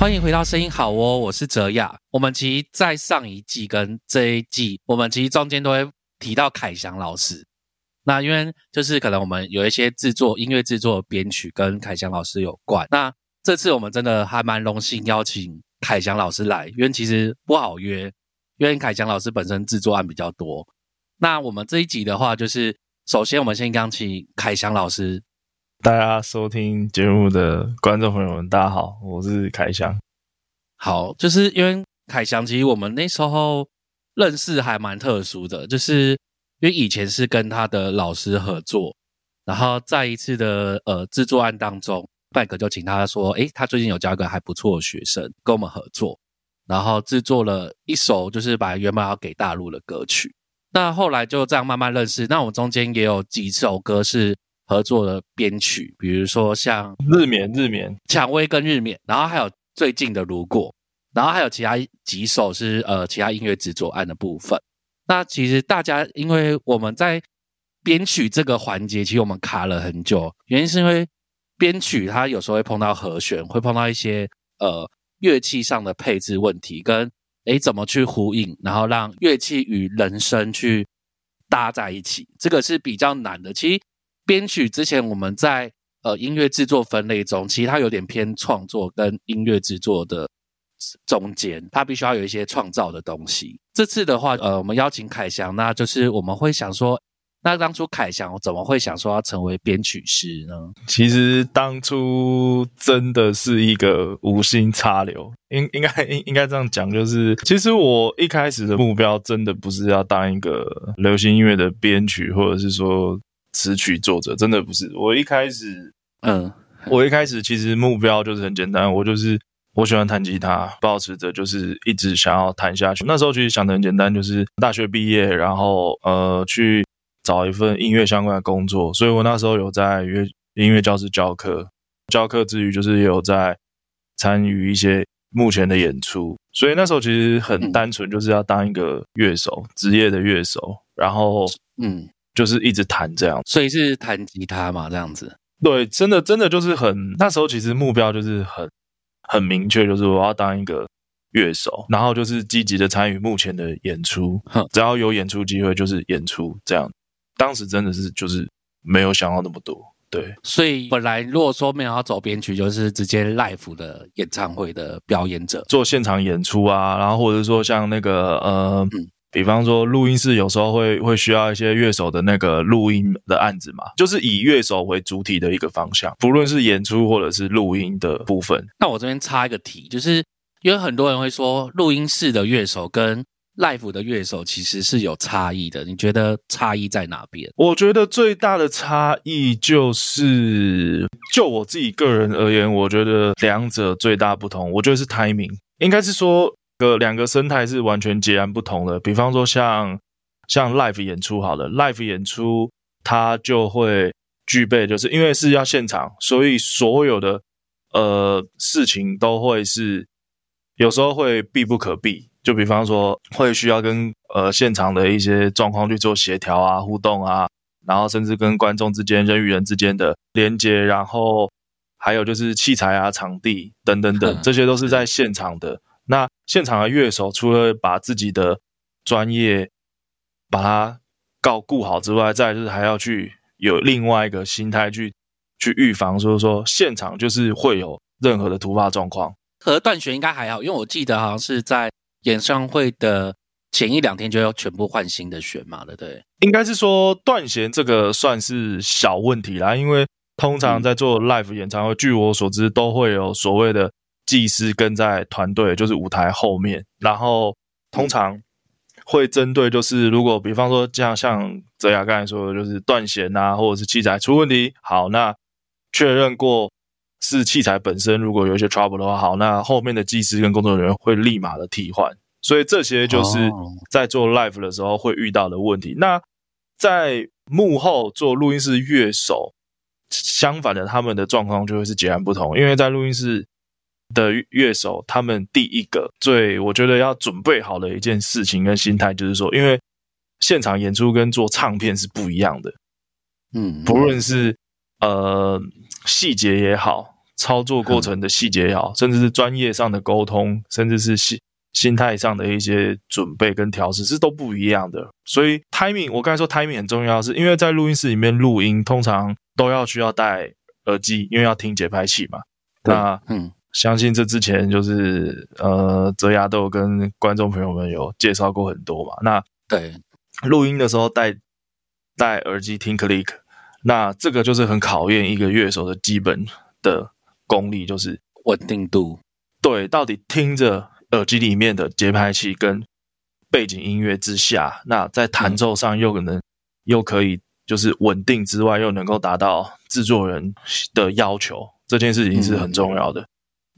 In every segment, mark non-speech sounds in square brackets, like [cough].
欢迎回到声音好哦，我是哲雅。我们其实，在上一季跟这一季，我们其实中间都会提到凯翔老师。那因为就是可能我们有一些制作音乐制作编曲跟凯翔老师有关。那这次我们真的还蛮荣幸邀请凯翔老师来，因为其实不好约，因为凯翔老师本身制作案比较多。那我们这一集的话，就是首先我们先刚请凯翔老师。大家收听节目的观众朋友们，大家好，我是凯翔。好，就是因为凯翔，其实我们那时候认识还蛮特殊的，就是因为以前是跟他的老师合作，然后在一次的呃制作案当中，拜克就请他说，诶，他最近有教个还不错的学生跟我们合作，然后制作了一首就是把原本要给大陆的歌曲。那后来就这样慢慢认识，那我们中间也有几首歌是。合作的编曲，比如说像日冕、日冕、蔷薇跟日冕，然后还有最近的如果，然后还有其他几首是呃其他音乐制作案的部分。那其实大家因为我们在编曲这个环节，其实我们卡了很久，原因是因为编曲它有时候会碰到和弦，会碰到一些呃乐器上的配置问题，跟诶怎么去呼应，然后让乐器与人声去搭在一起，这个是比较难的。其实。编曲之前我们在呃音乐制作分类中，其实它有点偏创作跟音乐制作的中间，它必须要有一些创造的东西。这次的话，呃，我们邀请凯翔，那就是我们会想说，那当初凯翔怎么会想说要成为编曲师呢？其实当初真的是一个无心插柳，应应该应应该这样讲，就是其实我一开始的目标真的不是要当一个流行音乐的编曲，或者是说。词曲作者真的不是我一开始，嗯，我一开始其实目标就是很简单，我就是我喜欢弹吉他，保持着就是一直想要弹下去。那时候其实想的很简单，就是大学毕业，然后呃去找一份音乐相关的工作。所以我那时候有在乐音乐教室教课，教课之余就是有在参与一些目前的演出。所以那时候其实很单纯，就是要当一个乐手，职业的乐手。然后，嗯。就是一直弹这样，所以是弹吉他嘛，这样子。对，真的真的就是很那时候其实目标就是很很明确，就是我要当一个乐手，然后就是积极的参与目前的演出，只要有演出机会就是演出这样。当时真的是就是没有想到那么多，对。所以本来如果说没有要走编曲，就是直接 live 的演唱会的表演者，做现场演出啊，然后或者说像那个呃。比方说，录音室有时候会会需要一些乐手的那个录音的案子嘛，就是以乐手为主体的一个方向，不论是演出或者是录音的部分。那我这边插一个题，就是因为很多人会说，录音室的乐手跟 live 的乐手其实是有差异的。你觉得差异在哪边？我觉得最大的差异就是，就我自己个人而言，我觉得两者最大不同，我觉得是 timing，应该是说。个两个生态是完全截然不同的。比方说，像像 live 演出好了，live 演出它就会具备，就是因为是要现场，所以所有的呃事情都会是有时候会避不可避。就比方说，会需要跟呃现场的一些状况去做协调啊、互动啊，然后甚至跟观众之间、人与人之间的连接，然后还有就是器材啊、场地等等等，[laughs] 这些都是在现场的。那现场的乐手除了把自己的专业把它告顾好之外，再就是还要去有另外一个心态去去预防，所以说现场就是会有任何的突发状况。和断弦应该还好，因为我记得好像是在演唱会的前一两天就要全部换新的弦嘛，对不对？应该是说断弦这个算是小问题啦，因为通常在做 live 演唱会，据我所知都会有所谓的。技师跟在团队，就是舞台后面，然后通常会针对，就是如果比方说这样，像泽雅刚才说的，就是断弦啊，或者是器材出问题，好，那确认过是器材本身如果有一些 trouble 的话，好，那后面的技师跟工作人员会立马的替换，所以这些就是在做 live 的时候会遇到的问题。那在幕后做录音室乐手，相反的，他们的状况就会是截然不同，因为在录音室。的乐手，他们第一个最我觉得要准备好的一件事情跟心态，就是说，因为现场演出跟做唱片是不一样的，嗯，不论是呃细节也好，操作过程的细节也好，甚至是专业上的沟通，甚至是心心态上的一些准备跟调试是都不一样的。所以 timing，我刚才说 timing 很重要，是因为在录音室里面录音，通常都要需要戴耳机，因为要听节拍器嘛。那嗯，相信这之前就是呃，泽牙都有跟观众朋友们有介绍过很多嘛。那对，录音的时候戴戴耳机听 click，那这个就是很考验一个乐手的基本的功力，就是稳定度，对，到底听着耳机里面的节拍器跟背景音乐之下，那在弹奏上又可能又可以就是稳定之外，又能够达到制作人的要求，这件事情是很重要的。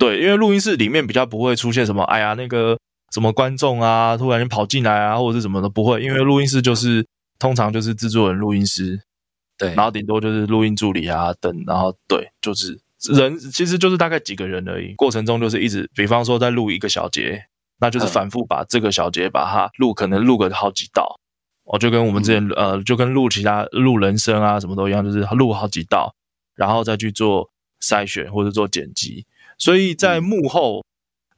对，因为录音室里面比较不会出现什么，哎呀，那个什么观众啊，突然间跑进来啊，或者是什么的，不会，因为录音室就是通常就是制作人、录音师，对，然后顶多就是录音助理啊等，然后对，就是人其实就是大概几个人而已。过程中就是一直，比方说在录一个小节，那就是反复把这个小节把它录，可能录个好几道。哦，就跟我们之前呃，就跟录其他录人声啊什么都一样，就是录好几道，然后再去做筛选或者做剪辑。所以在幕后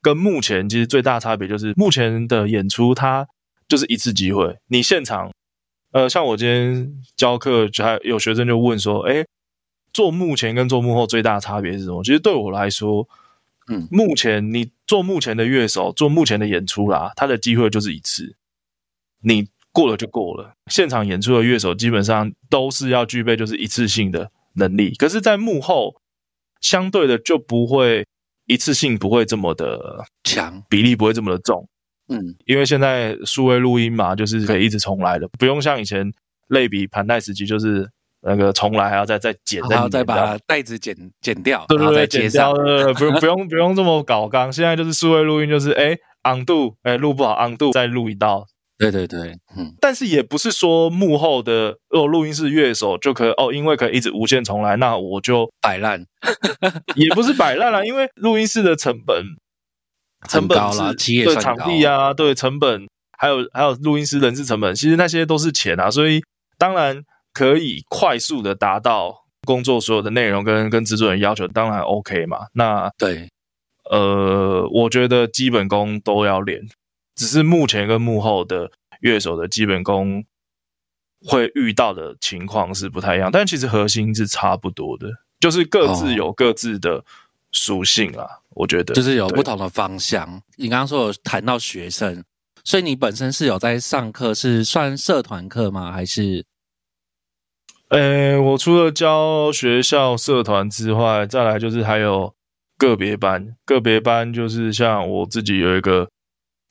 跟幕前其实最大差别就是，目前的演出它就是一次机会，你现场。呃，像我今天教课，就还有学生就问说：“哎，做幕前跟做幕后最大差别是什么？”其实对我来说，嗯，目前你做幕前的乐手，做幕前的演出啦，他的机会就是一次，你过了就过了。现场演出的乐手基本上都是要具备就是一次性的能力，可是，在幕后相对的就不会一次性不会这么的强，比例不会这么的重。嗯，因为现在数位录音嘛，就是可以一直重来的，不用像以前类比盘带时期，就是那个重来还要再再剪，然后再把带子剪剪掉，对对对，剪掉，不用不用不用这么搞刚。现在就是数位录音，就是哎昂度，哎录不好昂度再录一道。对对对，嗯，但是也不是说幕后的哦录音室乐手就可以哦，因为可以一直无限重来，那我就摆烂，[laughs] 也不是摆烂啦，因为录音室的成本。成本是对场地啊，对成本，还有还有录音师人事成本，其实那些都是钱啊，所以当然可以快速的达到工作所有的内容跟跟制作人要求，当然 OK 嘛。那对，呃，我觉得基本功都要练，只是目前跟幕后的乐手的基本功会遇到的情况是不太一样，但其实核心是差不多的，就是各自有各自的属性啊。我觉得就是有不同的方向。你刚刚说有谈到学生，所以你本身是有在上课，是算社团课吗？还是？呃，我除了教学校社团之外，再来就是还有个别班。个别班就是像我自己有一个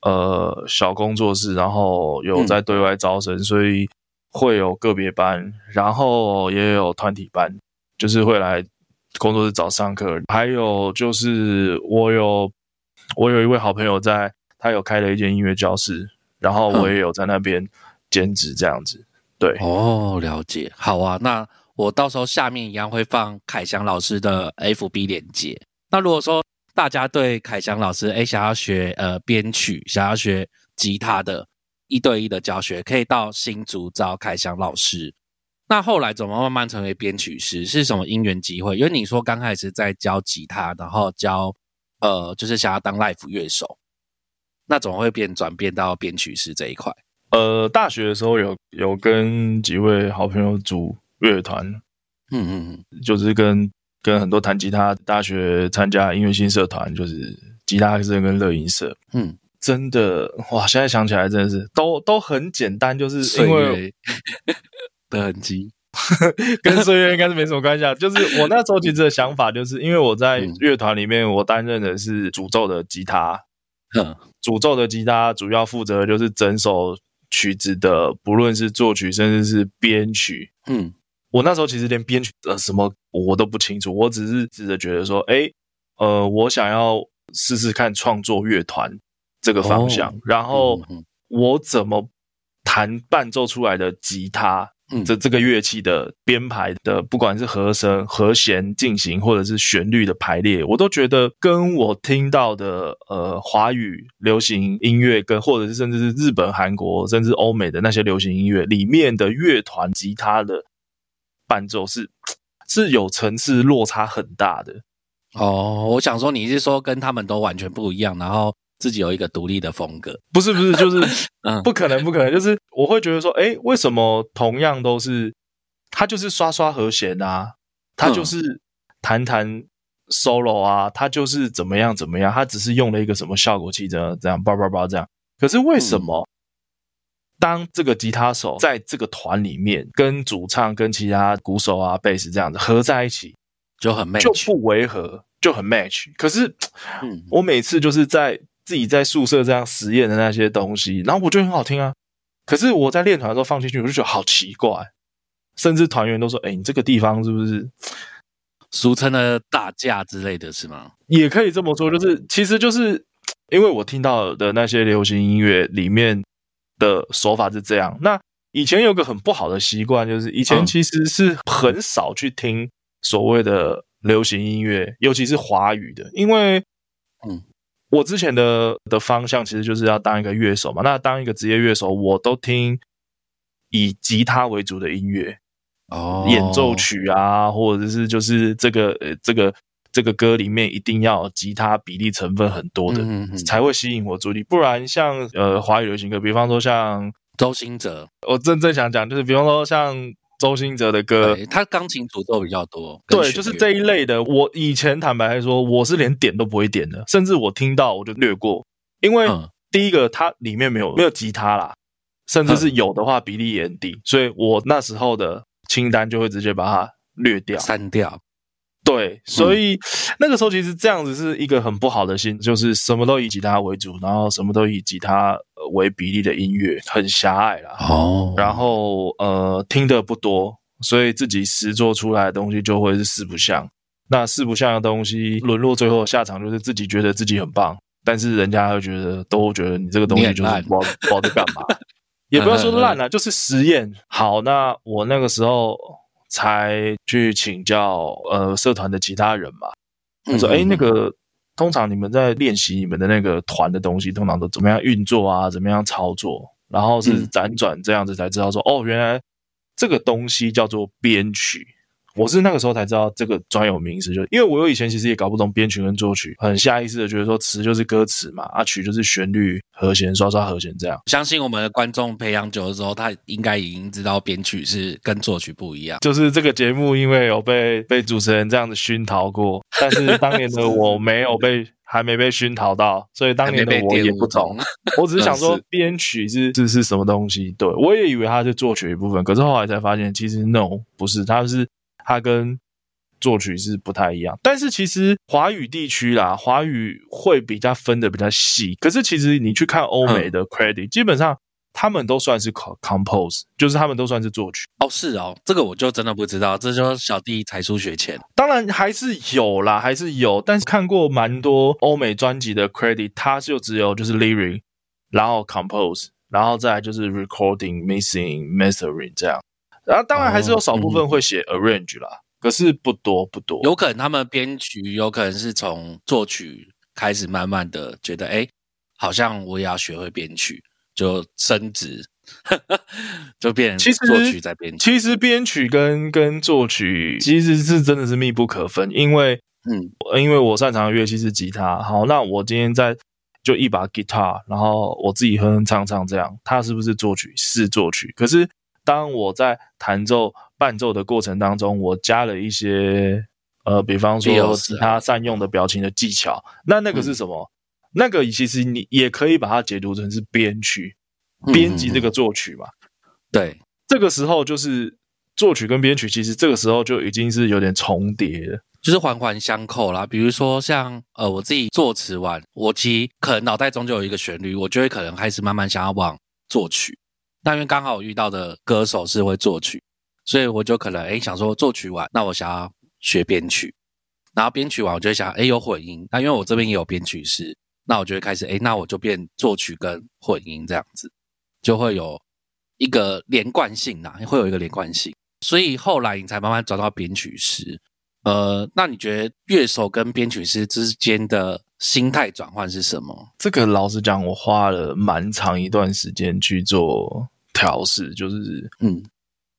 呃小工作室，然后有在对外招生，所以会有个别班，然后也有团体班，就是会来。工作室找上课，还有就是我有我有一位好朋友在，他有开了一间音乐教室，然后我也有在那边兼职这样子。对，哦，了解，好啊，那我到时候下面一样会放凯翔老师的 FB 链接。那如果说大家对凯翔老师哎想要学呃编曲，想要学吉他的一对一的教学，可以到新竹找凯翔老师。那后来怎么慢慢成为编曲师？是什么因缘机会？因为你说刚开始在教吉他，然后教呃，就是想要当 live 乐手，那怎么会变转变到编曲师这一块？呃，大学的时候有有跟几位好朋友组乐团，嗯嗯嗯，就是跟跟很多弹吉他大学参加音乐新社团，就是吉他社跟乐音社，嗯，真的哇！现在想起来真的是都都很简单，就是因为。[laughs] 的痕迹 [laughs] 跟岁月应该是没什么关系啊。就是我那时候其实的想法，就是因为我在乐团里面，我担任的是诅咒的吉他。嗯，诅咒的吉他主要负责就是整首曲子的，不论是作曲甚至是编曲。嗯，我那时候其实连编曲呃什么我都不清楚，我只是试着觉得说，哎，呃，我想要试试看创作乐团这个方向，然后我怎么弹伴奏出来的吉他。这这个乐器的编排的，不管是和声、和弦进行，或者是旋律的排列，我都觉得跟我听到的呃华语流行音乐，跟或者是甚至是日本、韩国，甚至欧美的那些流行音乐里面的乐团吉他的伴奏是是有层次落差很大的。哦，我想说你是说跟他们都完全不一样，然后自己有一个独立的风格？不是不是，就是 [laughs] 嗯不可能不可能，就是我会觉得说，哎，为什么同样都是他就是刷刷和弦啊，他就是弹弹 solo 啊，他就是怎么样怎么样，他只是用了一个什么效果器这样这样叭叭叭这样。可是为什么当这个吉他手在这个团里面跟主唱跟其他鼓手啊贝斯这样子合在一起，就很 match，就不违和，就很 match。可是嗯我每次就是在自己在宿舍这样实验的那些东西，然后我觉得很好听啊。可是我在练团的时候放进去，我就觉得好奇怪，甚至团员都说：“哎，你这个地方是不是俗称的打架之类的是吗？也可以这么说？”就是其实就是因为我听到的那些流行音乐里面的手法是这样。那以前有个很不好的习惯，就是以前嗯其实是很少去听所谓的流行音乐，尤其是华语的，因为嗯我之前的的方向其实就是要当一个乐手嘛。那当一个职业乐手，我都听以吉他为主的音乐，哦，演奏曲啊，或者是就是这个呃这个这个歌里面一定要吉他比例成分很多的，嗯才会吸引我注意力。不然像呃华语流行歌，比方说像周兴哲，我真正想讲，就是比方说像周兴哲的歌，对他钢琴独奏比较多，跟对，就是这一类的。我以前坦白来说，我是连点都不会点的，甚至我听到我就略过，因为嗯第一个它里面没有没有吉他啦，甚至是有的话比例也很低，所以我那时候的清单就会直接把它略掉。删掉，对，所以、那个时候其实这样子是一个很不好的心，就是什么都以吉他为主，然后什么都以吉他呃为比例的音乐，很狭隘啦。哦然后呃听的不多，所以自己实做出来的东西就会是四不像。那四不像的东西沦落最后的下场就是自己觉得自己很棒，但是人家会觉得都觉得你这个东西就是你很烂不知道不知道在干嘛，[laughs] 也不要说烂了、就是实验。好，那我那个时候才去请教呃社团的其他人嘛，他说：“嗯哎、那个通常你们在练习你们的那个团的东西，通常都怎么样运作啊？怎么样操作？然后是嗯辗转这样子才知道说，哦，原来这个东西叫做编曲。我是那个时候才知道这个专有名词，就因为我有以前其实也搞不懂编曲跟作曲，很下意识的觉得说词就是歌词嘛，啊曲就是旋律、和弦、刷刷和弦这样。相信我们的观众培养久了之后，他应该已经知道编曲是跟作曲不一样。就是这个节目，因为有被被主持人这样子熏陶过，但是当年的我没有被，还没被熏陶到，所以当年的我也不懂。我只是想说 [laughs] 编曲是是是什么东西，对我也以为它是作曲一部分，可是后来才发现，其实 no 不是，它是它跟作曲是不太一样。但是其实华语地区啦，华语会比较分的比较细，可是其实你去看欧美的 credit，、基本上他们都算是 co- compose，就是他们都算是作曲。哦，是哦，这个我就真的不知道，这就是小弟才疏学浅。当然还是有啦，还是有，但是看过蛮多欧美专辑的 credit，它就只有就是 lyric，然后 compose，然后再来就是 recording、mixing、mastering 这样。然后当然还是有少部分会写 arrange 啦，可是不多不多。有可能他们编曲有可能是从作曲开始，慢慢的觉得，哎，好像我也要学会编曲，就升职，[laughs] 就变其实成作曲在编曲。其实编曲跟跟作曲其实是真的是密不可分，因为嗯呃因为我擅长的乐器是吉他，好，那我今天在就一把 guitar，然后我自己哼哼唱唱这样，它是不是作曲？是作曲。可是当我在弹奏伴奏的过程当中，我加了一些呃，比方说其他善用的表情的技巧，那那个是什么？那个其实你也可以把它解读成是编曲，嗯编辑这个作曲嘛。对，这个时候就是作曲跟编曲，其实这个时候就已经是有点重叠了。就是环环相扣啦。比如说像呃，我自己作词完，我其实可能脑袋中就有一个旋律，我就会可能开始慢慢想要往作曲。那因为刚好我遇到的歌手是会作曲，所以我就可能诶想说作曲完，那我想要学编曲，然后编曲完我就会想诶有混音，那因为我这边也有编曲师，那我就会开始诶那我就变作曲跟混音这样子，就会有一个连贯性啊，会有一个连贯性。所以后来你才慢慢找到编曲师。呃，那你觉得乐手跟编曲师之间的心态转换是什么？这个老实讲，我花了蛮长一段时间去做调试，就是嗯。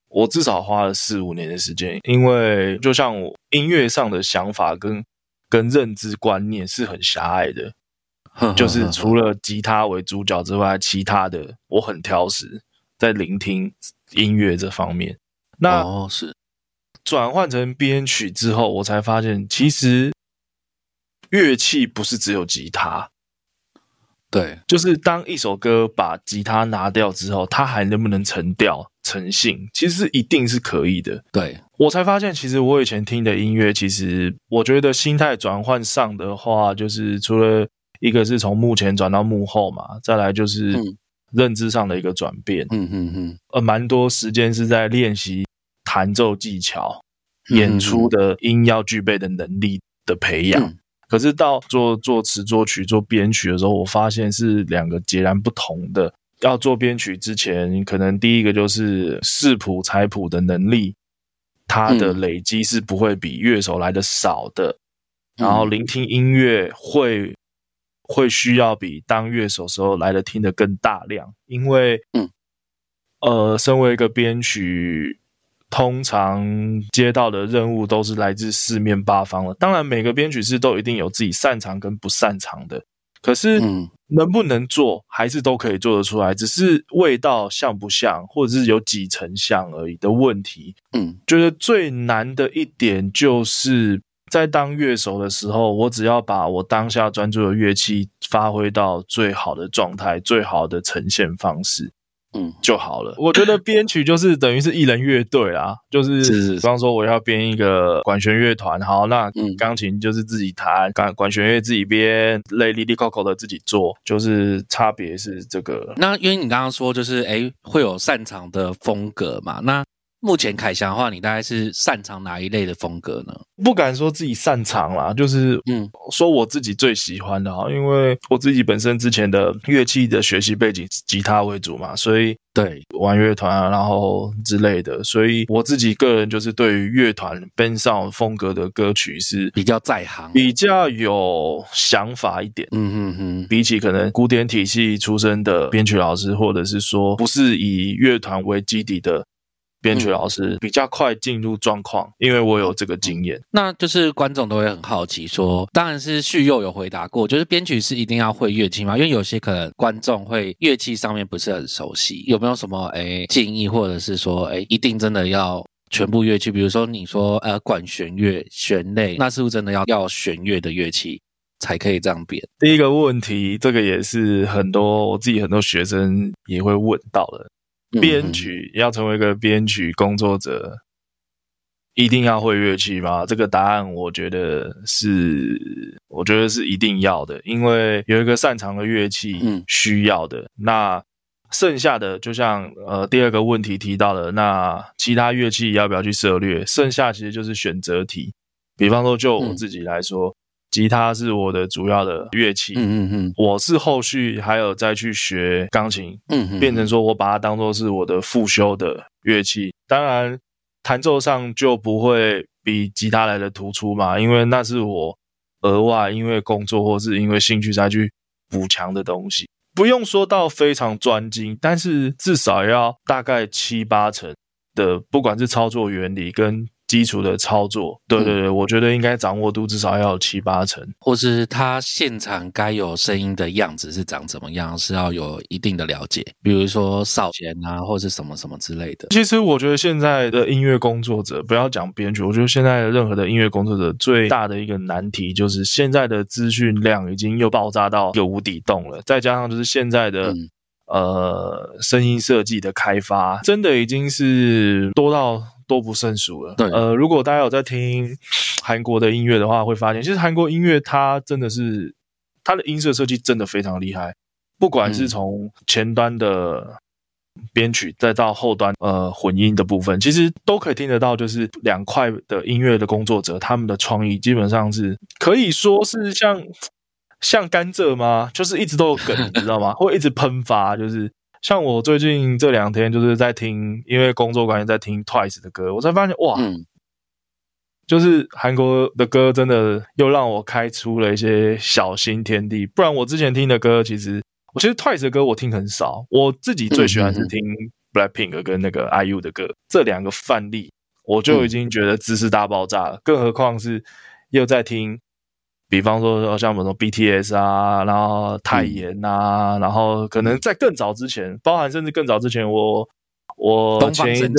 我至少花了四五年的时间，因为就像我音乐上的想法跟跟认知观念是很狭隘的，就是除了吉他为主角之外，其他的我很挑食，在聆听音乐这方面。那哦是。转换成编曲之后，我才发现其实乐器不是只有吉他，对，就是当一首歌把吉他拿掉之后，它还能不能成调成性？其实一定是可以的。对，我才发现，其实我以前听的音乐，其实我觉得心态转换上的话，就是除了一个是从幕前转到幕后嘛，再来就是嗯。认知上的一个转变，嗯嗯嗯，呃，蛮多时间是在练习弹奏技巧、嗯演出的音要具备的能力的培养。嗯可是到做作词、作曲、做编曲的时候，我发现是两个截然不同的。要做编曲之前，可能第一个就是视谱、采谱的能力，它的嗯累积是不会比乐手来的少的。嗯然后聆听音乐会会需要比当乐手时候来的听得更大量，因为嗯呃，身为一个编曲，通常接到的任务都是来自四面八方的。当然，每个编曲师都一定有自己擅长跟不擅长的，可是嗯能不能做，还是都可以做得出来，只是味道像不像，或者是有几成像而已的问题。嗯觉得最难的一点就是在当乐手的时候，我只要把我当下专注的乐器发挥到最好的状态、最好的呈现方式嗯就好了。[laughs] 我觉得编曲就是等于是艺人乐队啦，[laughs] 就是比方说我要编一个管弦乐团，好，那嗯钢琴就是自己弹，管管弦乐自己编，类 Lily Coco 的自己做，就是差别是这个。那因为你刚刚说就是哎会有擅长的风格嘛，那目前凯翔的话，你大概是擅长哪一类的风格呢？不敢说自己擅长啦，就是嗯说我自己最喜欢的哈，因为我自己本身之前的乐器的学习背景是吉他为主嘛，所以对，玩乐团啊，然后之类的，所以我自己个人就是对于乐团 band sound 风格的歌曲是比较在行。比较有想法一点。嗯嗯嗯，比起可能古典体系出身的编曲老师，或者是说不是以乐团为基底的编曲老师，比较快进入状况，因为我有这个经验。那就是观众都会很好奇说，当然是旭佑有回答过，就是编曲是一定要会乐器吗？因为有些可能观众会乐器上面不是很熟悉，有没有什么诶建议，或者是说诶一定真的要全部乐器？比如说你说呃管弦乐、弦类，那是不是真的要要弦乐的乐器才可以这样编？第一个问题，这个也是很多我自己很多学生也会问到的。嗯编曲要成为一个编曲工作者，一定要会乐器吗？这个答案我觉得是，我觉得是一定要的，因为有一个擅长的乐器嗯需要的。那剩下的，就像呃第二个问题提到的，那其他乐器要不要去涉略？剩下其实就是选择题。比方说，就我嗯自己来说，吉他是我的主要的乐器，嗯嗯嗯我是后续还有再去学钢琴，嗯嗯，变成说我把它当做是我的复修的乐器。当然，弹奏上就不会比吉他来的突出嘛，因为那是我额外因为工作或是因为兴趣才去补强的东西。不用说到非常专精，但是至少要大概七八成的，不管是操作原理跟基础的操作，对对对，我觉得应该掌握度至少要有七八成。或是他现场该有声音的样子是长怎么样，是要有一定的了解，比如说扫弦啊，或是什么什么之类的。其实我觉得现在的音乐工作者，不要讲编曲，我觉得现在的任何的音乐工作者最大的一个难题就是现在的资讯量已经又爆炸到一个无底洞了，再加上就是现在的、嗯呃声音设计的开发，真的已经是多到多不胜数了。对呃，如果大家有在听韩国的音乐的话，会发现其实韩国音乐它真的是它的音色设计真的非常厉害，不管是嗯从前端的编曲，再到后端呃混音的部分，其实都可以听得到，就是两块的音乐的工作者，他们的创意基本上是可以说是像像甘蔗吗？就是一直都有梗，[laughs] 你知道吗？会一直喷发，就是。像我最近这两天就是在听，因为工作关系在听 Twice 的歌，我才发现哇，嗯。就是韩国的歌真的又让我开出了一些小新天地。不然我之前听的歌，其实我其实 Twice 的歌我听很少，我自己最喜欢是听 Blackpink 跟那个 IU 的歌，这两个范例我就已经觉得知识大爆炸了，更何况是又在听比方说像什么 BTS 啊，然后泰妍啊，然后可能在更早之前，包含甚至更早之前，我我前一阵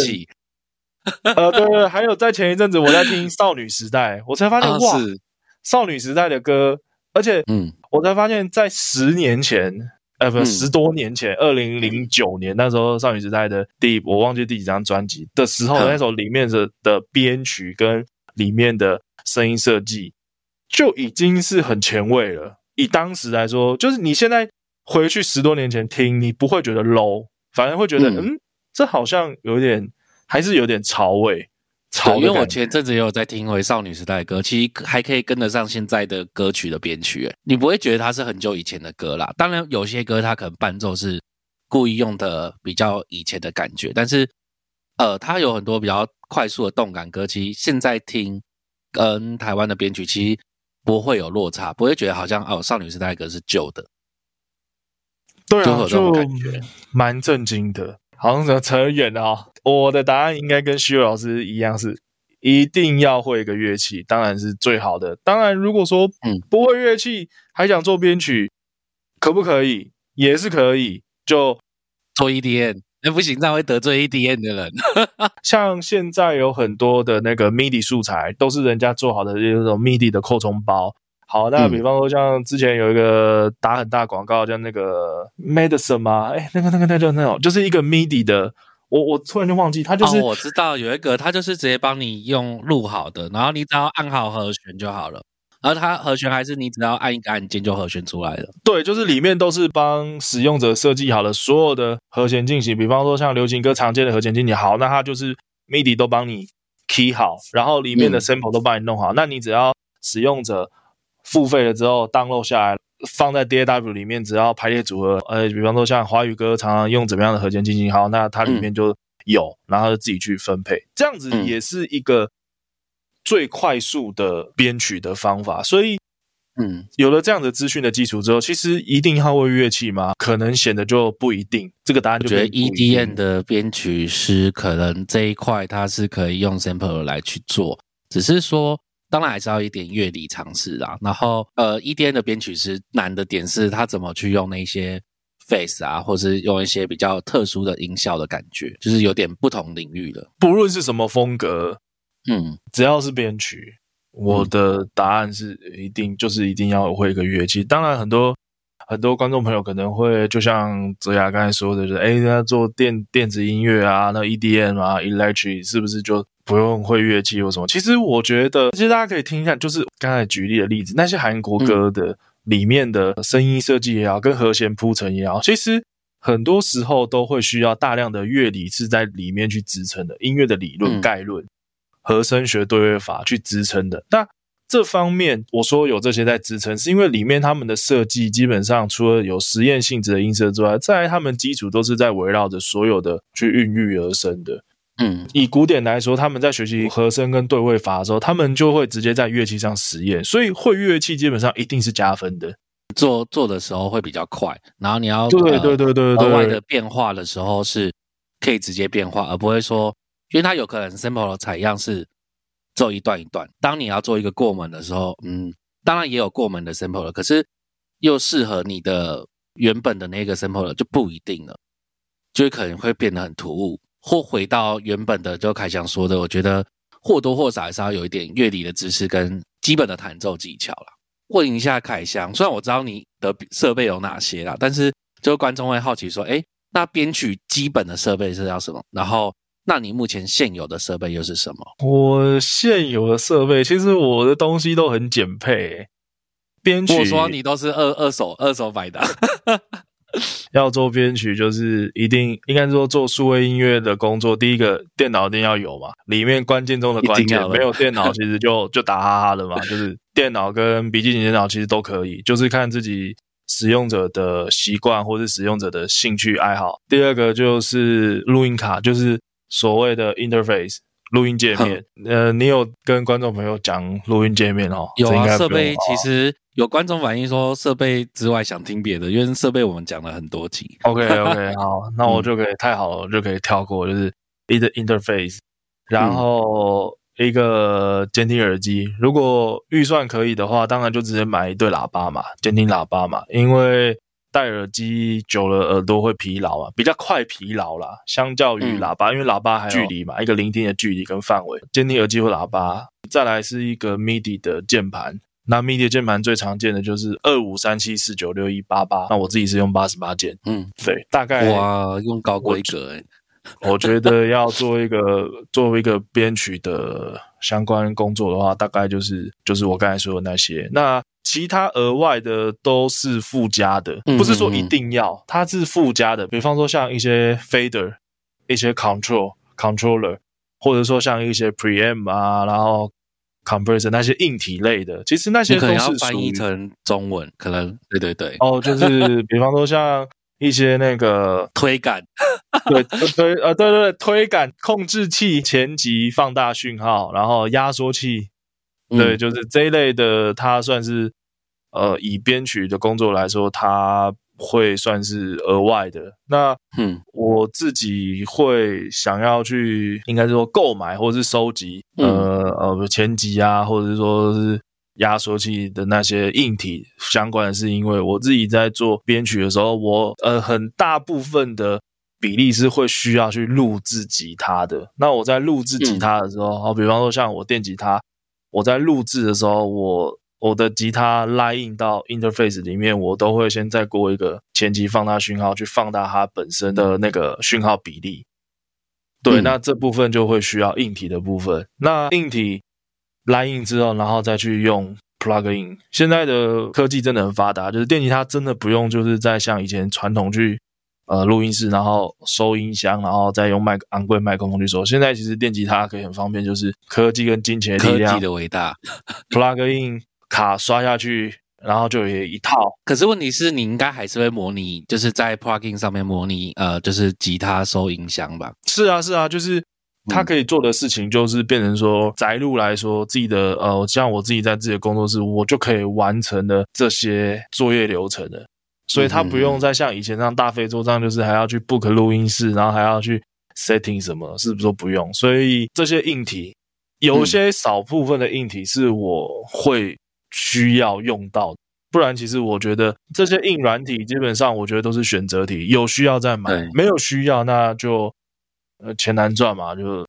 呃，对对，还有在前一阵子我在听少女时代，我才发现、啊哇，是。少女时代的歌，而且嗯。我才发现，在十年前，呃，不，嗯。十多年前，二零零九年那时候，少女时代的第我忘记第几张专辑的时候，嗯。那首里面的的编曲跟里面的声音设计就已经是很前卫了。以当时来说，就是你现在回去十多年前听，你不会觉得 low，反而会觉得，嗯嗯，这好像有点，还是有点潮味。潮，因为我前阵子也有在听回少女时代的歌，其实还可以跟得上现在的歌曲的编曲，你不会觉得它是很久以前的歌啦。当然，有些歌它可能伴奏是故意用的比较以前的感觉，但是呃，它有很多比较快速的动感歌，其实现在听跟台湾的编曲其实不会有落差，不会觉得好像哦少女时代歌是旧的。对啊，就种就感觉蛮震惊的。好像扯扯远了啊、我的答案应该跟徐伟老师一样，是一定要会一个乐器，当然是最好的。当然，如果说嗯不会乐器还想做编曲，可不可以？也是可以。就做 EDM，那不行，这样会得罪 EDM 的人。[laughs] 像现在有很多的那个 MIDI 素材，都是人家做好的那种 MIDI 的扩充包。好，那嗯比方说像之前有一个打很大广告，叫那个 Medicine 吗？哎，那个那个那个那种，就是一个 MIDI 的，我我突然就忘记，他就是、哦，我知道有一个，他就是直接帮你用录好的，然后你只要按好和弦就好了。然后它和弦还是你只要按一个按键就和弦出来了。对，就是里面都是帮使用者设计好了所有的和弦进行，比方说像流行歌常见的和弦进行，好，那它就是 MIDI 都帮你 key 好，然后里面的嗯。sample 都帮你弄好，那你只要使用者付费了之后 download 下来，放在 DAW 里面，只要排列组合，呃，比方说像华语歌常常用怎么样的和弦进行，好，那它里面就有，然后就自己去分配，这样子嗯。也是一个最快速的编曲的方法，所以。嗯，有了这样的资讯的基础之后，其实一定要会乐器吗？可能显得就不一定。这个答案就我觉得 EDM 的编曲师可能这一块它是可以用 sample 来去做，只是说当然还是要一点乐理常识啦。然后呃，EDM 的编曲师难的点是他怎么去用那些 face 啊，或是用一些比较特殊的音效的感觉，就是有点不同领域的。不论是什么风格，嗯，只要是编曲，我的答案是一定就是一定要会一个乐器。当然，很多很多观众朋友可能会就像泽雅刚才说的，就是哎，那做电电子音乐啊，那 EDM 啊，electric 是不是就不用会乐器或什么？其实我觉得，其实大家可以听一下，就是刚才举例的例子，那些韩国歌的里面的声音设计也好，跟和弦铺陈也好，其实。很多时候都会需要大量的乐理是在里面去支撑的，音乐的理论嗯概论、和声学对位法去支撑的。那这方面我说有这些在支撑，是因为里面他们的设计基本上除了有实验性质的音色之外，在他们基础都是在围绕着所有的去孕育而生的。嗯，以古典来说，他们在学习和声跟对位法的时候，他们就会直接在乐器上实验，所以会乐器基本上一定是加分的。做做的时候会比较快，然后你要对对对对对额外对的变化的时候是可以直接变化，而不会说，因为它有可能 sample 的采样是做一段一段。当你要做一个过门的时候，嗯，当然也有过门的 sample 了，可是又适合你的原本的那个 sample 了就不一定了，就可能会变得很突兀，或回到原本的，就凯翔说的，我觉得或多或少还是要有一点乐理的知识跟基本的弹奏技巧啦。问一下凯翔，虽然我知道你的设备有哪些啦，但是就观众会好奇说，哎，那编曲基本的设备是要什么？然后，那你目前现有的设备又是什么？我现有的设备，其实我的东西都很简配欸。编曲我说你都是二二手二手买的，[laughs] 要做编曲，就是一定应该说做数位音乐的工作，第一个电脑一定要有嘛，里面关键中的关键没有电脑其实就就打哈哈了嘛，就是电脑跟笔记本电脑其实都可以，就是看自己使用者的习惯或是使用者的兴趣爱好。第二个就是录音卡，就是所谓的 interface。录音界面，呃，你有跟观众朋友讲录音界面哦？有啊，设备其实有观众反映说，设备之外想听别的，因为设备我们讲了很多集。OK OK，[laughs] 好，那我嗯就可以、太好了，我就可以跳过，就是 inter interface，然后一个监听耳机。如果预算可以的话，当然就直接买一对喇叭嘛，监听喇叭嘛，因为戴耳机久了耳朵会疲劳啊，比较快疲劳啦。相较于喇叭，因为喇叭还有距离嘛，一个聆听的距离跟范围，监听耳机或喇叭，再来是一个 MIDI 的键盘。那 MIDI 键盘最常见的就是二五三七四九六一八八，那我自己是用八十八键。嗯，对，大概哇，用高规格哎。[laughs] 我觉得要做一个作为一个编曲的相关工作的话，大概就是就是我刚才说的那些。那其他额外的都是附加的，不是说一定要，它是附加的。比方说像一些 fader、一些 control controller，或者说像一些 preamp 啊，然后。compressor 那些硬体类的，其实那些都是翻译成中文，可能对对对。哦，就是比方说像一些那个推杆，[laughs] 对推呃对对对推杆控制器、前级放大讯号，然后压缩器，对，就是这一类的，它算是呃以编曲的工作来说，它。会算是额外的。那嗯，我自己会想要去，应该是说购买或者是收集，呃呃，前级啊，或者是说是压缩器的那些硬体相关的，是因为我自己在做编曲的时候，我呃很大部分的比例是会需要去录制吉他的。那我在录制吉他的时候，好，比方说像我电吉他，我在录制的时候，我。我的吉他拉印到 interface 里面，我都会先再过一个前级放大讯号，去放大它本身的那个讯号比例。对，那这部分就会需要硬体的部分。那硬体拉印之后，然后再去用 plug in。现在的科技真的很发达，就是电吉他真的不用就是在像以前传统去呃录音室，然后收音箱，然后再用麦昂贵麦克风去收。现在其实电吉他可以很方便，就是科技跟金钱力量，科技的伟大，plug in。卡刷下去，然后就有一套。可是问题是你应该还是会模拟，就是在 plugin 上面模拟，呃，就是吉他收音箱吧？是啊，是啊，就是他可以做的事情，就是变成说宅录来说，自己的呃，像我自己在自己的工作室，我就可以完成的这些作业流程的。所以他不用再像以前那样大费周章，就是还要去 book 录音室，然后还要去 setting 什么，是不是说不用？所以这些硬体，有些少部分的硬体是我会。需要用到，不然其实我觉得这些硬软体基本上我觉得都是选择题，有需要再买，没有需要那就呃钱难赚嘛，就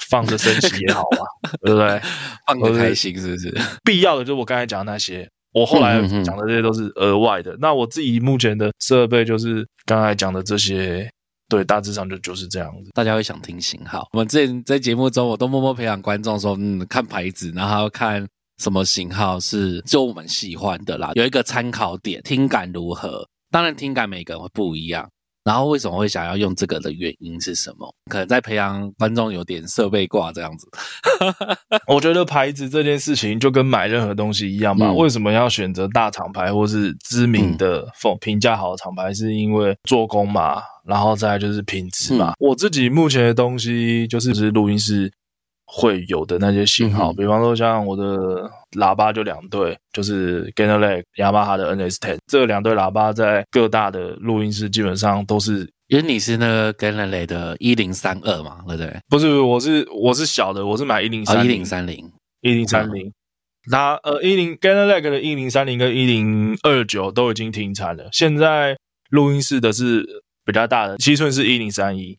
放着升息也好嘛，[laughs] 对不对？放个开心是不是？[laughs] 必要的就是我刚才讲的那些，我后来讲的这些都是额外的。那我自己目前的设备就是刚才讲的这些，对，大致上就就是这样子。大家会想听型号，我们之前在节目中我都默默培养观众说，嗯，看牌子，然后看。什么型号是就我们喜欢的啦？有一个参考点，听感如何？当然，听感每个人会不一样。然后，为什么会想要用这个的原因是什么？可能在培养观众有点设备挂这样子。[laughs] 我觉得牌子这件事情就跟买任何东西一样吧。为什么要选择大厂牌或是知名的、否评价好的厂牌？是因为做工嘛，然后再就是品质嘛。我自己目前的东西就是是录音室。会有的那些型号，比方说像我的喇叭就两对，就是 Genelec、雅马哈的 NS10，这两对喇叭在各大的录音室基本上都是。因为你是那个 Genelec 的一零三二嘛，对不对？不是，我是我是小的，我是买一零三一零三零一零三零。那呃，一零 Genelec 的一零三零跟一零二九都已经停产了，现在录音室的是比较大的七寸是一零三一。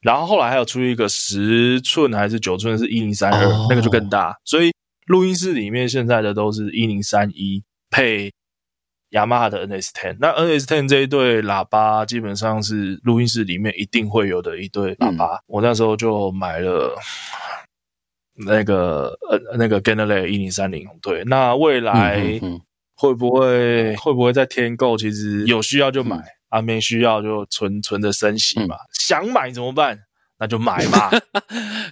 然后后来还有出一个十寸还是九寸，是一零三二，那个就更大。所以录音室里面现在的都是一零三一配雅马哈的 NS Ten。那 NS Ten 这一对喇叭基本上是录音室里面一定会有的一对喇叭。我那时候就买了那个呃那个 g e n e r a 一零三零。对，那未来会不会会不会再添购？其实有需要就买。啊，没需要就存存着升息嘛。想买怎么办？那就买嘛。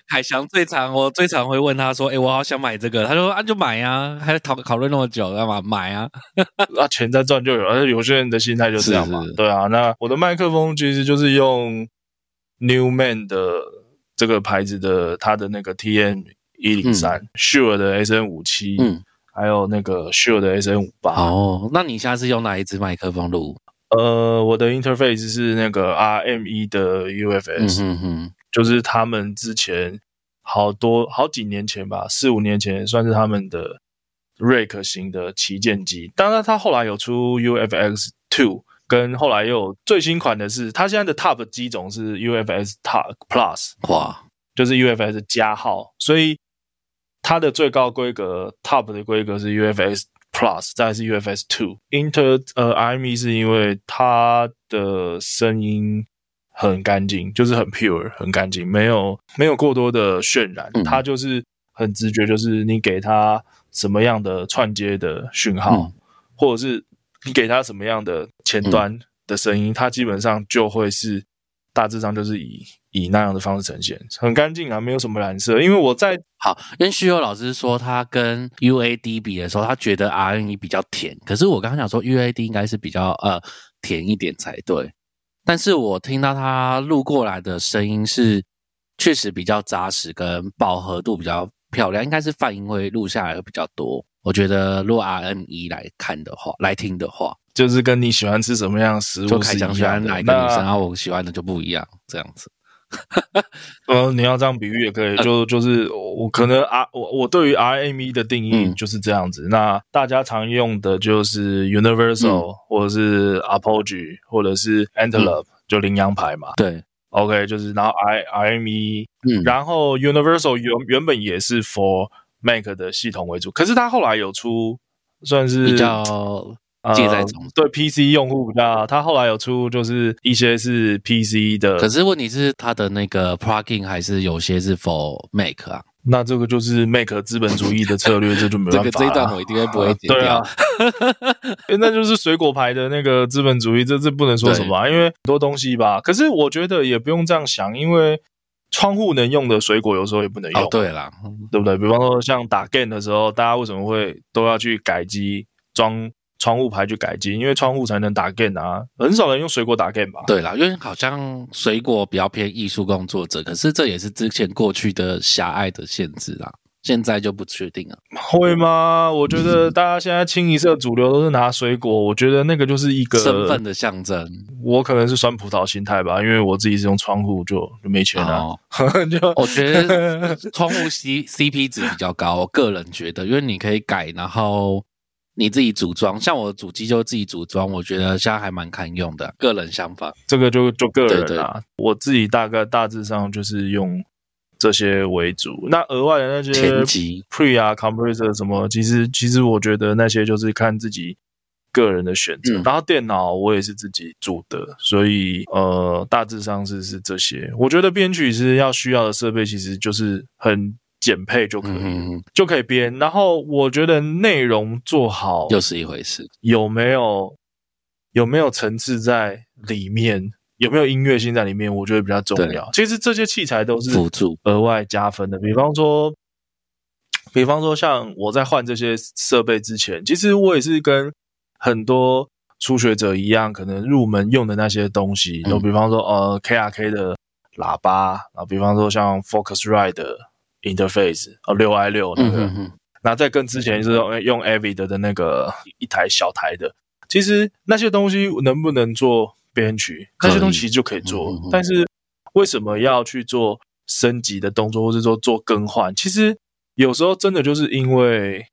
海翔最常我最常会问他说：“哎，我好想买这个。”他说：“啊，就买呀，还讨讨论那么久干嘛？买啊！[laughs] 啊，钱在赚就有。而且有些人的心态就这样嘛。对啊，那我的麦克风其实就是用 Newman 的这个牌子的，它的那个 TN 一零三，Shure 的 SN 五七，嗯，还有那个 Shure 的 SN 五八。哦，那你下次用哪一支麦克风录？呃，我的 interface 是那个 RME 的 UFS，嗯哼，就是他们之前好多好几年前吧，四五年前算是他们的 Rake 型的旗舰机。当然，它后来有出 UFX Two，跟后来又有最新款的是，它现在的 Top 机种是 UFS Top Plus，哇，就是 UFS 加号，所以它的最高规格 Top 的规格是 UFX Plus，再是 UFS Two。Inter 呃 IME 是因为它的声音。很干净，就是很 pure，很干净，没有没有过多的渲染，它就是很直觉，就是你给它什么样的串接的讯号，或者是你给它什么样的前端的声音，它基本上就会是大致上就是以以那样的方式呈现，很干净啊，没有什么蓝色。因为我在好跟徐友老师说，他跟 UAD 比的时候，他觉得 RNE 比较甜，可是我刚刚讲说 UAD 应该是比较呃甜一点才对。但是我听到他录过来的声音是确实比较扎实，跟饱和度比较漂亮，应该是泛音会录下来会比较多。我觉得录 RNE 来看的话，来听的话，就是跟你喜欢吃什么样的食物，就开箱喜欢哪一个女生，然后我喜欢的就不一样，这样子。[laughs] 呃，你要这样比喻也可以，就就是我可能 R 我我对于 RME 的定义就是这样子。那大家常用的就是 Universal 或者是 Apogee 或者是 Antelope，就羚羊牌嘛。对，OK，就是然后 I RME，嗯，然后 Universal 原原本也是 For Mac 的系统为主，可是它后来有出算是比较。接在中对 PC 用户比较，它后来有出就是一些是 PC 的，可是问题是它的那个 plugin 还是有些是 for Mac 啊？那这个就是 make 资本主义的策略，这就没办法。这一段我一定会不会剪掉。[laughs] 那就是水果牌的那个资本主义，这这不能说什么，因为很多东西吧。可是我觉得也不用这样想，因为窗户能用的水果有时候也不能用。对啦，对不对？比方说像打 game 的时候，大家为什么会都要去改机装？窗户牌去改进，因为窗户才能打 game 啊，很少人用水果打 game 吧？对啦，因为好像水果比较偏艺术工作者，可是这也是之前过去的狭隘的限制啦，现在就不确定了。会吗？我觉得大家现在清一色主流都是拿水果，我觉得那个就是一个身份的象征。我可能是酸葡萄心态吧，因为我自己是用窗户就就没钱了。[laughs] 就我觉得窗户 C C P 值比较高，我个人觉得，因为你可以改，然后。你自己组装，像我主机就自己组装，我觉得现在还蛮堪用的。个人想法，这个就就个人啦。我自己大概大致上就是用这些为主。那额外的那些前级 pre 啊，compressor 什么，其实其实我觉得那些就是看自己个人的选择。然后电脑我也是自己组的，所以呃，大致上是是这些。我觉得编曲是要需要的设备，其实就是很。减配就可以，就可以编。然后我觉得内容做好又是一回事，有没有有没有层次在里面，有没有音乐性在里面，我觉得比较重要。其实这些器材都是辅助、额外加分的。比方说，比方说像我在换这些设备之前，其实我也是跟很多初学者一样，可能入门用的那些东西，就比方说呃 KRK 的喇叭，然后比方说像 Focusrite。Interface 哦，六 i 六那个，那再跟之前是用 Avid 的那个一台小台的，其实那些东西能不能做编曲？那些东西就可以做，但是为什么要去做升级的动作，或者说做更换？其实有时候真的就是因为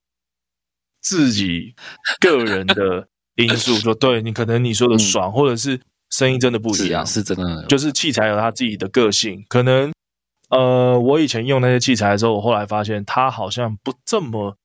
自己个人的因素，[laughs] 说对你可能你说的爽，或者是声音真的不一样，是真的，就是器材有它自己的个性，可能。呃，我以前用那些器材的时候，我后来发现它好像不这么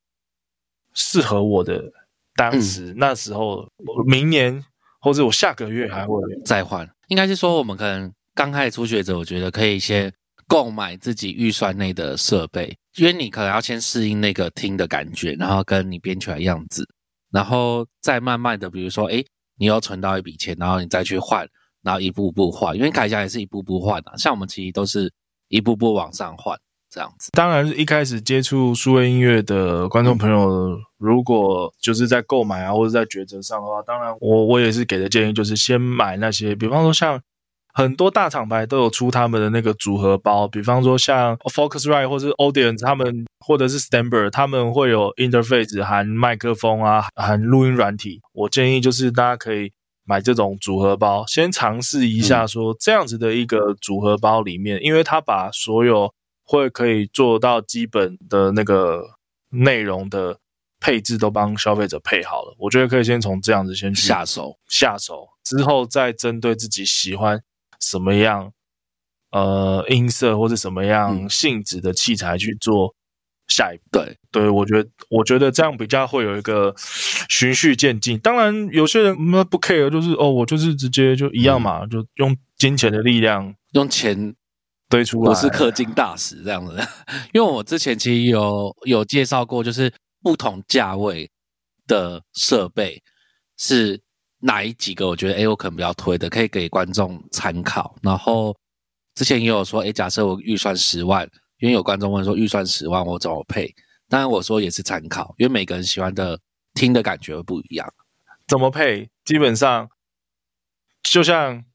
适合我的。当时那时候，明年或者我下个月还会再换。应该是说，我们可能刚开始初学者，我觉得可以先购买自己预算内的设备，因为你可能要先适应那个听的感觉，然后跟你编曲的样子，然后再慢慢的，比如说，哎，你要存到一笔钱，然后你再去换，然后一步步换，因为改价也是一步步换的。像我们其实都是。一步步往上换，这样子。当然，一开始接触数位音乐的观众朋友，如果就是在购买啊，或者在抉择上的话，当然我我也是给的建议，就是先买那些，比方说像很多大厂牌都有出他们的那个组合包，比方说像 Focusrite 或是 Audience，他们或者是 Stember，他们会有 interface 含麦克风啊，含录音软体。我建议就是大家可以。买这种组合包，先尝试一下，说这样子的一个组合包里面，因为它把所有会可以做到基本的那个内容的配置都帮消费者配好了。我觉得可以先从这样子先去下手，下手之后再针对自己喜欢什么样呃音色或者什么样嗯性质的器材去做下一步。对，对，我觉得我觉得这样比较会有一个循序渐进。当然，有些人那不 care，就是哦，我就是直接就一样嘛，就用金钱的力量用钱堆出来。不是氪金大使这样子。[laughs] 因为我之前其实有有介绍过，就是不同价位的设备是哪一几个，我觉得诶我可能比较推的，可以给观众参考。然后之前也有说，诶假设我预算十万，因为有观众问说预算十万我怎么配？当然我说也是参考，因为每个人喜欢的听的感觉不一样。怎么配，基本上就像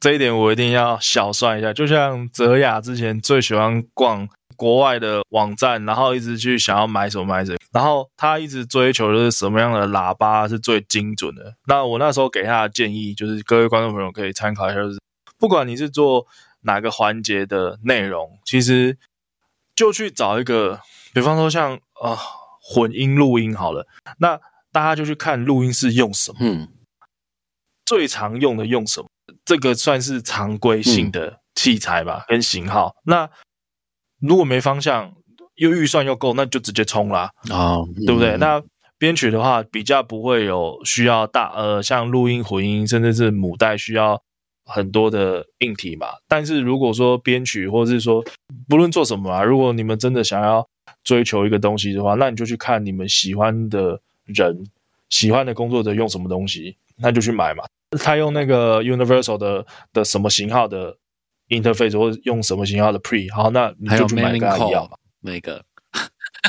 这一点，我一定要小算一下。就像泽雅之前最喜欢逛国外的网站，然后一直去想要买什么买什么，然后他一直追求就是什么样的喇叭是最精准的。那我那时候给他的建议就是，各位观众朋友可以参考一下，就是不管你是做哪个环节的内容，其实就去找一个，比方说像啊、呃混音录音好了，那大家就去看录音室用什么。嗯，最常用的用什么？这个算是常规性的器材吧，跟型号。那如果没方向，又预算又够，那就直接冲啦，哦，对不对？嗯那编曲的话，比较不会有需要大呃，像录音、混音，甚至是母带需要很多的硬体嘛。但是如果说编曲，或者是说不论做什么啊，如果你们真的想要追求一个东西的话，那你就去看你们喜欢的人、喜欢的工作者用什么东西，那就去买嘛。他用那个 Universal 的的什么型号的 interface，或者用什么型号的 pre，好，那你就去买 mailing 跟他一样 call 嘛。那个，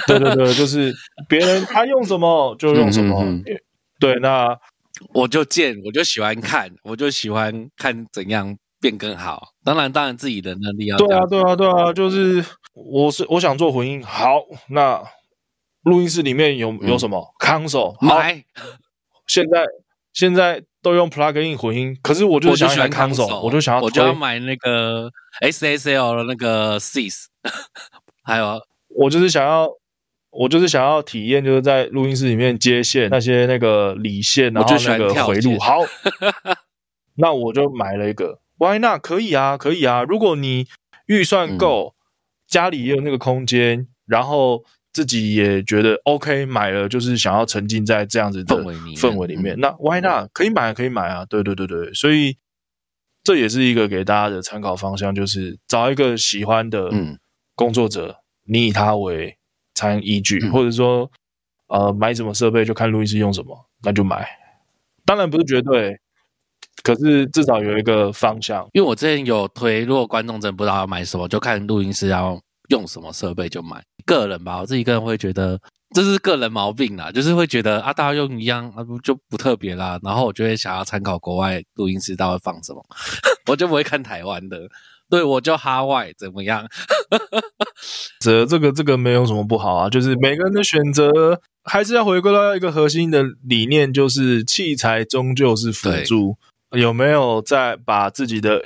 对对对，就是别人他用什么就用什么。嗯嗯对，那我就见，我就喜欢看，我就喜欢看怎样变更好。当然，当然自己的能力要对啊，对啊，对啊，就是我是我想做混音，好，那录音室里面有有什么 console？好，买，现在现在都用 plug in 混音，可是我就是想喜欢 console，我就想要我就要买那个 SSL 的那个 Cis，[laughs] 还有我就是想要，我就是想要体验，就是在录音室里面接线那些那个理线，然后那个回路。好，[laughs] 那我就买了一个 Why not？可以啊，可以啊。如果你预算够，家里也有那个空间，然后自己也觉得 OK，买了就是想要沉浸在这样子的氛围里面那 Why not？可以买，可以买啊。对对对对，所以这也是一个给大家的参考方向，就是找一个喜欢的嗯工作者，你以他为参依据，嗯或者说呃买什么设备就看录音师用什么，那就买。当然不是绝对，可是至少有一个方向。因为我之前有推，如果观众真不知道要买什么，就看录音师要用什么设备就买。个人吧，我自己个人会觉得这是个人毛病啦，就是会觉得啊，大家用一样啊，不就不特别啦。然后我就会想要参考国外录音师他会放什么，[laughs] 我就不会看台湾的。对，我就哈外怎么样？[laughs] 这这个这个没有什么不好啊，就是每个人的选择还是要回归到一个核心的理念，就是器材终究是辅助，有没有在把自己的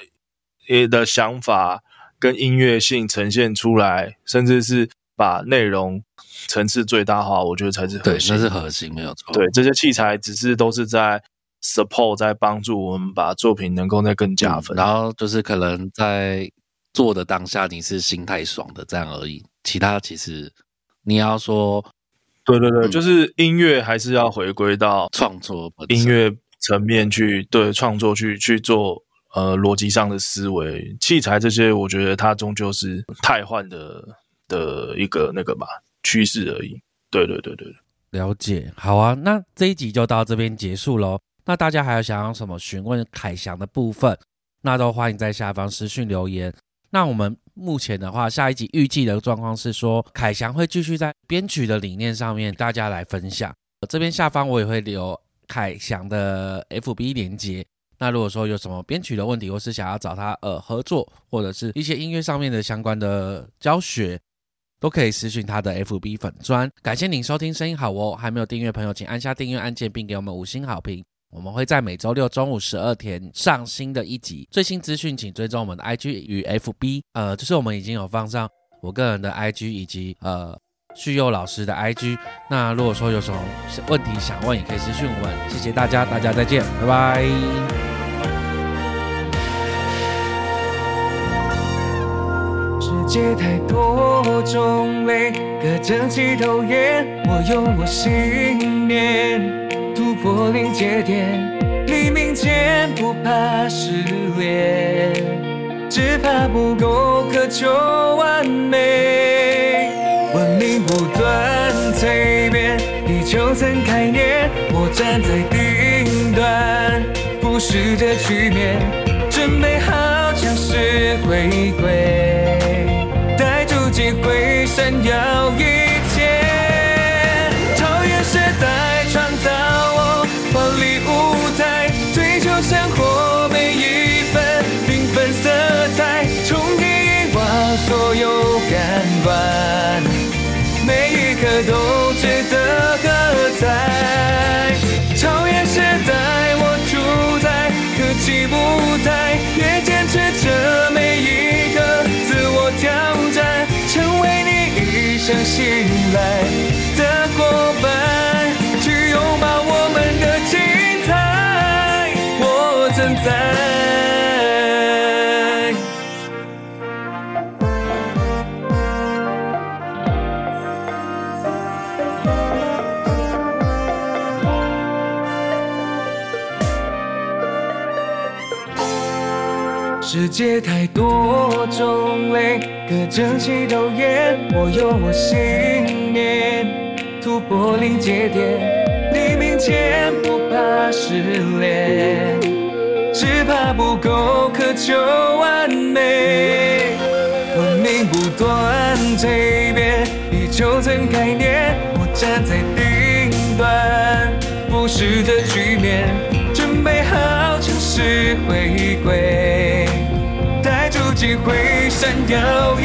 呃的想法跟音乐性呈现出来，甚至是把内容层次最大化，我觉得才是核对，心。那是核心，没有错。对，这些器材只是都是在 support，在帮助我们把作品能够再更加分。嗯然后就是可能在做的当下你是心态爽的这样而已，其他其实你要说对对对，嗯就是音乐还是要回归到创作音乐层面去对创作去去做呃逻辑上的思维，器材这些，我觉得它终究是汰换的的一个那个吧趋势而已。对对对对对，了解，好啊，那这一集就到这边结束喽。那大家还有想要什么询问凯翔的部分，那都欢迎在下方私讯留言。那我们目前的话，下一集预计的状况是说，凯翔会继续在编曲的理念上面大家来分享。这边下方我也会留凯翔的 FB 连接。那如果说有什么编曲的问题，或是想要找他呃合作，或者是一些音乐上面的相关的教学，都可以私讯他的 FB 粉砖。感谢您收听声音好哦，还没有订阅朋友，请按下订阅按键，并给我们五星好评。我们会在每周六中午十二点上新的一集，最新资讯请追踪我们的 IG 与 FB。呃，就是我们已经有放上我个人的 IG 以及呃旭佑老师的 IG。那如果说有什么问题想问，也可以私讯我们。谢谢大家，大家再见，拜拜。世界太多种类，各争奇斗艳。我用我信念突破临界点，黎明前不怕失恋，只怕不够渴求完美。文明不断蜕变，地球曾概念，我站在顶端，俯视着局面，准备好强势回归。都值得喝彩。超越时代，我主宰科技舞台，也坚持着每一个自我挑战。成为你一生信赖世界太多种类。各争奇斗艳，我有我信念，突破临界点，黎明前不怕失恋，只怕不够渴求完美。文明不断蜕变，地球层概念，我站在顶端，不是这局面，准备好强势回忆闪耀